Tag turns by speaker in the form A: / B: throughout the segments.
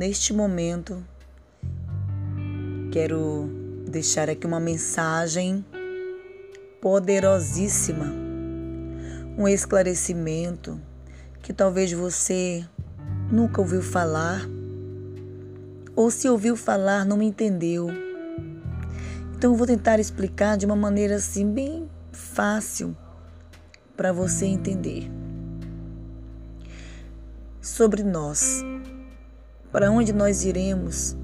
A: neste momento, quero deixar aqui uma mensagem poderosíssima, um esclarecimento que talvez você nunca ouviu falar, ou se ouviu falar, não me entendeu. Então eu vou tentar explicar de uma maneira assim bem fácil para você entender. Sobre nós. Para onde nós iremos?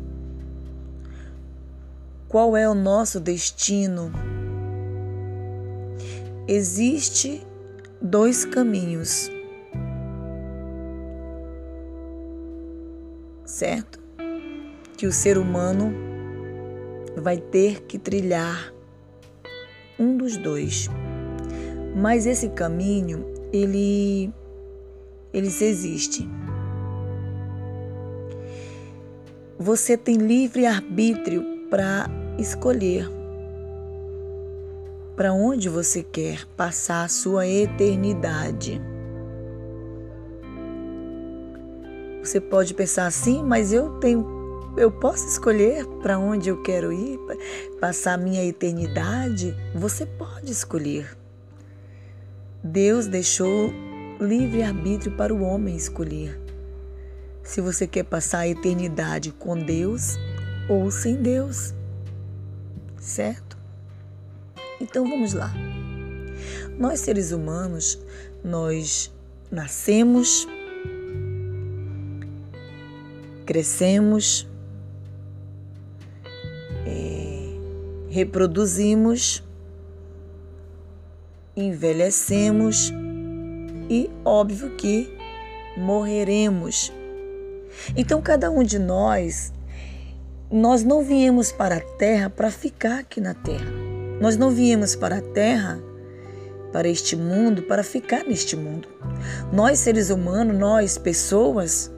A: Qual é o nosso destino? Existe dois caminhos certo? Que o ser humano vai ter que trilhar um dos dois. Mas esse caminho, ele ele existe. Você tem livre arbítrio para escolher para onde você quer passar a sua eternidade. Você pode pensar assim, mas eu tenho eu posso escolher para onde eu quero ir, passar a minha eternidade? Você pode escolher. Deus deixou livre arbítrio para o homem escolher. Se você quer passar a eternidade com Deus ou sem Deus. Certo? Então vamos lá. Nós seres humanos, nós nascemos crescemos, é, reproduzimos, envelhecemos e, óbvio, que morreremos. Então, cada um de nós, nós não viemos para a terra para ficar aqui na terra. Nós não viemos para a terra, para este mundo, para ficar neste mundo. Nós, seres humanos, nós, pessoas,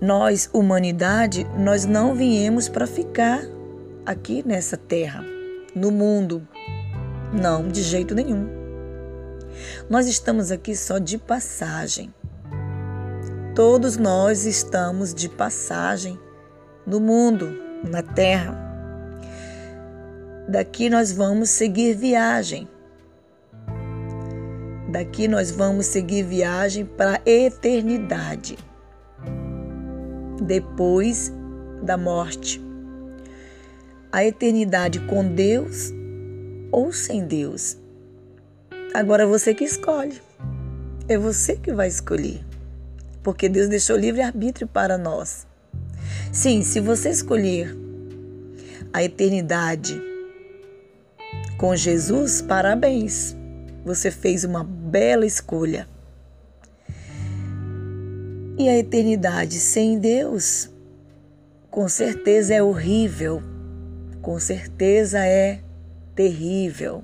A: nós, humanidade, nós não viemos para ficar aqui nessa terra, no mundo. Não, de jeito nenhum. Nós estamos aqui só de passagem. Todos nós estamos de passagem no mundo, na terra. Daqui nós vamos seguir viagem. Daqui nós vamos seguir viagem para a eternidade depois da morte. A eternidade com Deus ou sem Deus. Agora você que escolhe. É você que vai escolher. Porque Deus deixou livre-arbítrio para nós. Sim, se você escolher a eternidade com Jesus, parabéns. Você fez uma bela escolha. E a eternidade sem Deus, com certeza é horrível, com certeza é terrível.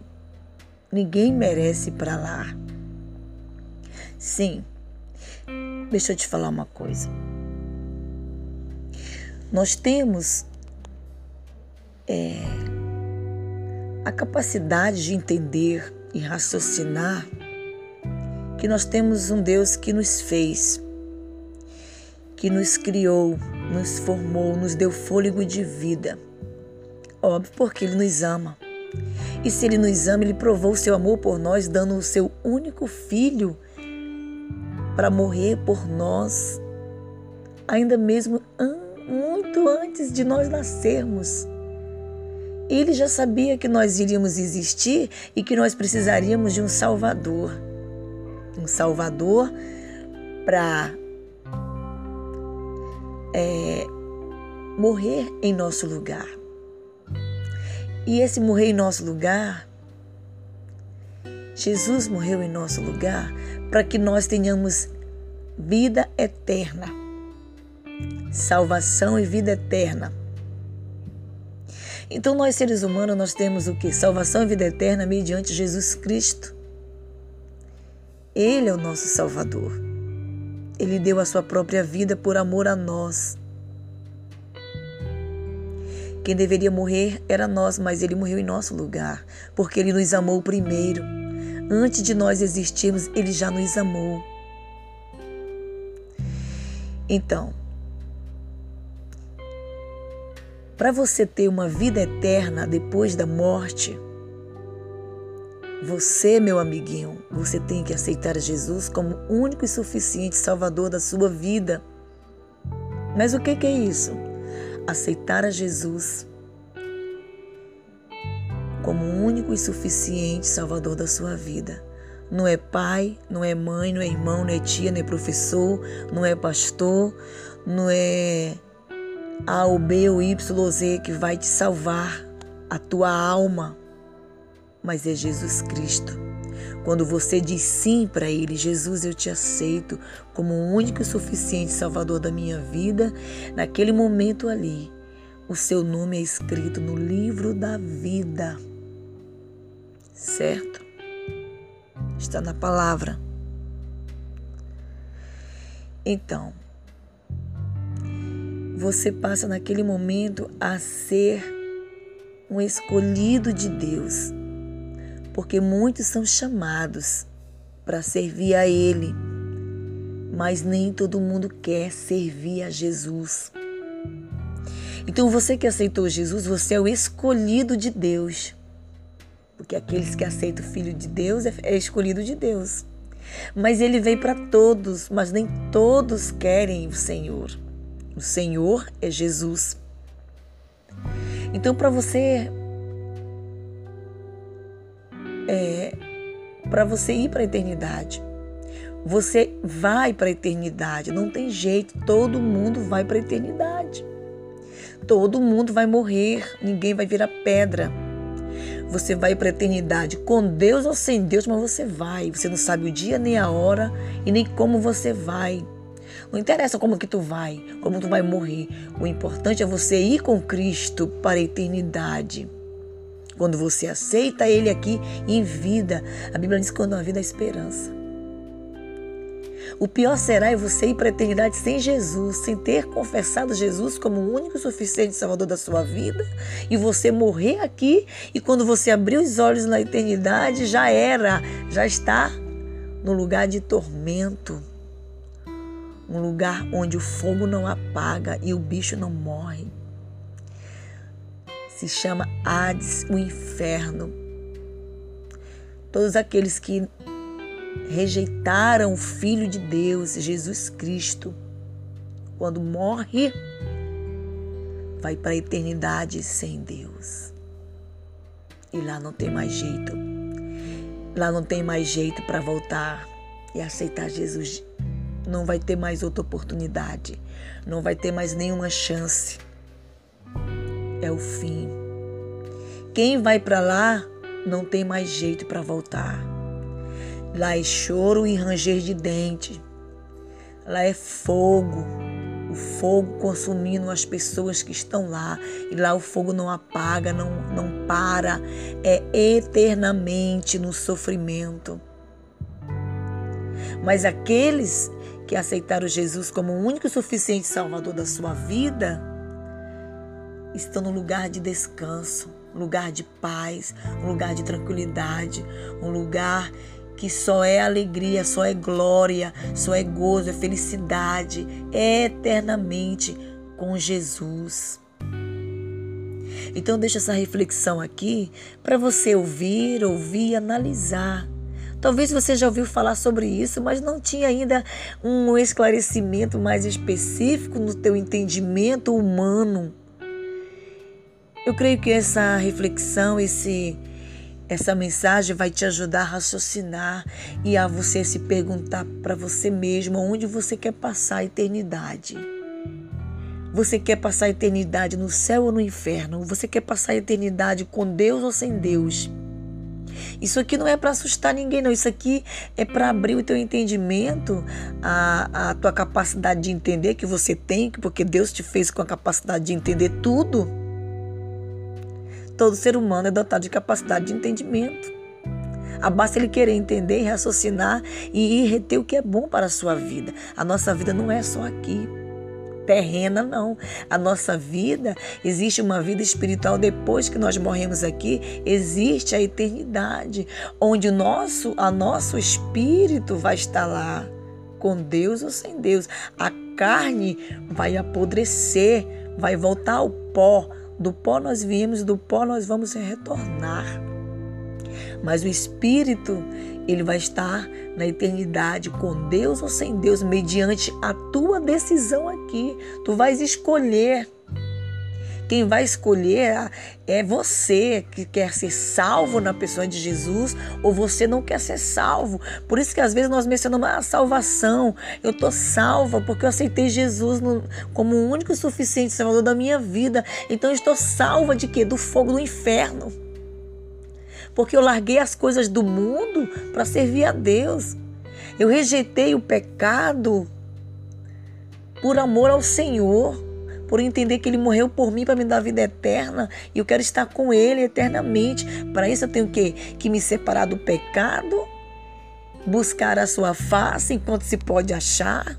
A: Ninguém merece ir para lá. Sim, deixa eu te falar uma coisa. Nós temos é, a capacidade de entender e raciocinar que nós temos um Deus que nos fez que nos criou, nos formou, nos deu fôlego de vida. Óbvio, porque Ele nos ama. E se Ele nos ama, Ele provou o seu amor por nós, dando o seu único filho para morrer por nós, ainda mesmo muito antes de nós nascermos. Ele já sabia que nós iríamos existir e que nós precisaríamos de um Salvador. Um Salvador para é, morrer em nosso lugar. E esse morrer em nosso lugar, Jesus morreu em nosso lugar para que nós tenhamos vida eterna, salvação e vida eterna. Então nós seres humanos nós temos o que? Salvação e vida eterna mediante Jesus Cristo. Ele é o nosso Salvador. Ele deu a sua própria vida por amor a nós. Quem deveria morrer era nós, mas ele morreu em nosso lugar, porque ele nos amou primeiro. Antes de nós existirmos, ele já nos amou. Então, Para você ter uma vida eterna depois da morte, você, meu amiguinho, você tem que aceitar Jesus como único e suficiente Salvador da sua vida. Mas o que é isso? Aceitar a Jesus como único e suficiente Salvador da sua vida. Não é pai, não é mãe, não é irmão, não é tia, não é professor, não é pastor, não é A ou B ou Y ou Z que vai te salvar a tua alma, mas é Jesus Cristo. Quando você diz sim para Ele, Jesus, eu te aceito como o único e suficiente Salvador da minha vida, naquele momento ali, o seu nome é escrito no livro da vida certo? Está na palavra. Então, você passa naquele momento a ser um escolhido de Deus, porque muitos são chamados para servir a Ele, mas nem todo mundo quer servir a Jesus. Então, você que aceitou Jesus, você é o escolhido de Deus. Porque aqueles que aceitam o Filho de Deus é, é escolhido de Deus. Mas ele veio para todos, mas nem todos querem o Senhor. O Senhor é Jesus. Então, para você é, para você ir para a eternidade, você vai para a eternidade, não tem jeito, todo mundo vai para a eternidade. Todo mundo vai morrer, ninguém vai virar pedra. Você vai para a eternidade com Deus ou sem Deus, mas você vai. Você não sabe o dia nem a hora e nem como você vai. Não interessa como que tu vai, como tu vai morrer. O importante é você ir com Cristo para a eternidade. Quando você aceita Ele aqui em vida, a Bíblia diz que quando a vida é esperança. O pior será é você ir para a eternidade sem Jesus, sem ter confessado Jesus como o único suficiente Salvador da sua vida, e você morrer aqui, e quando você abrir os olhos na eternidade, já era, já está no lugar de tormento. Um lugar onde o fogo não apaga e o bicho não morre. Se chama Hades, o inferno. Todos aqueles que rejeitaram o Filho de Deus, Jesus Cristo. Quando morre, vai para a eternidade sem Deus. E lá não tem mais jeito. Lá não tem mais jeito para voltar e aceitar Jesus. Não vai ter mais outra oportunidade. Não vai ter mais nenhuma chance. É o fim. Quem vai para lá não tem mais jeito para voltar. Lá é choro e ranger de dente. Lá é fogo. O fogo consumindo as pessoas que estão lá. E lá o fogo não apaga, não, não para. É eternamente no sofrimento. Mas aqueles que aceitaram Jesus como o único e suficiente Salvador da sua vida estão no lugar de descanso, um lugar de paz, um lugar de tranquilidade, um lugar que só é alegria, só é glória, só é gozo, é felicidade eternamente com Jesus. Então deixa essa reflexão aqui para você ouvir, ouvir e analisar. Talvez você já ouviu falar sobre isso, mas não tinha ainda um esclarecimento mais específico no teu entendimento humano. Eu creio que essa reflexão, esse essa mensagem vai te ajudar a raciocinar e a você se perguntar para você mesmo onde você quer passar a eternidade. Você quer passar a eternidade no céu ou no inferno? Você quer passar a eternidade com Deus ou sem Deus? Isso aqui não é para assustar ninguém, não. Isso aqui é para abrir o teu entendimento, a, a tua capacidade de entender que você tem, porque Deus te fez com a capacidade de entender tudo. Todo ser humano é dotado de capacidade de entendimento. Basta ele querer entender, raciocinar e reter o que é bom para a sua vida. A nossa vida não é só aqui, terrena, não. A nossa vida, existe uma vida espiritual depois que nós morremos aqui, existe a eternidade, onde o nosso, a nosso espírito vai estar lá, com Deus ou sem Deus. A carne vai apodrecer, vai voltar ao pó Do pó nós viemos, do pó nós vamos retornar. Mas o Espírito, ele vai estar na eternidade com Deus ou sem Deus, mediante a tua decisão aqui. Tu vais escolher quem vai escolher é você que quer ser salvo na pessoa de Jesus ou você não quer ser salvo. Por isso que às vezes nós mencionamos a salvação. Eu tô salva porque eu aceitei Jesus no, como o único e suficiente salvador da minha vida. Então eu estou salva de quê? Do fogo do inferno. Porque eu larguei as coisas do mundo para servir a Deus. Eu rejeitei o pecado por amor ao Senhor por entender que Ele morreu por mim para me dar vida eterna e eu quero estar com Ele eternamente. Para isso eu tenho que, que me separar do pecado, buscar a Sua face enquanto se pode achar.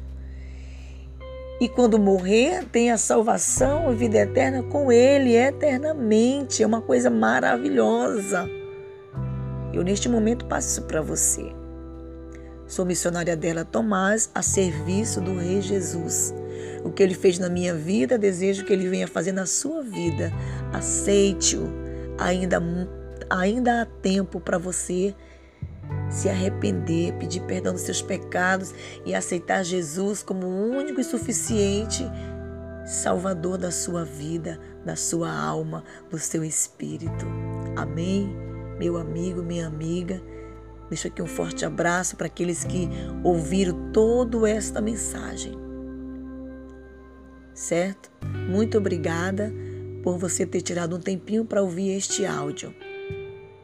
A: E quando morrer, tem a salvação e vida eterna com Ele eternamente. É uma coisa maravilhosa. Eu, neste momento, passo isso para você. Sou missionária dela, Tomás, a serviço do Rei Jesus. O que ele fez na minha vida, desejo que ele venha fazer na sua vida. Aceite-o. Ainda, ainda há tempo para você se arrepender, pedir perdão dos seus pecados e aceitar Jesus como o único e suficiente Salvador da sua vida, da sua alma, do seu espírito. Amém? Meu amigo, minha amiga. Deixo aqui um forte abraço para aqueles que ouviram toda esta mensagem certo? Muito obrigada por você ter tirado um tempinho para ouvir este áudio.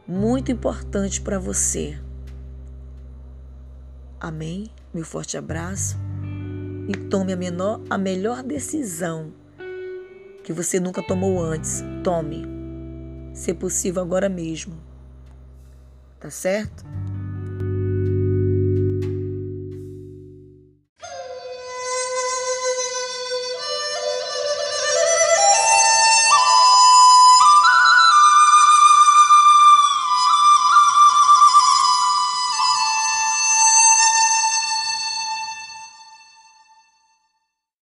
A: Muito importante para você. Amém? Meu forte abraço. E tome a, menor, a melhor decisão que você nunca tomou antes. Tome. Se possível, agora mesmo. Tá certo?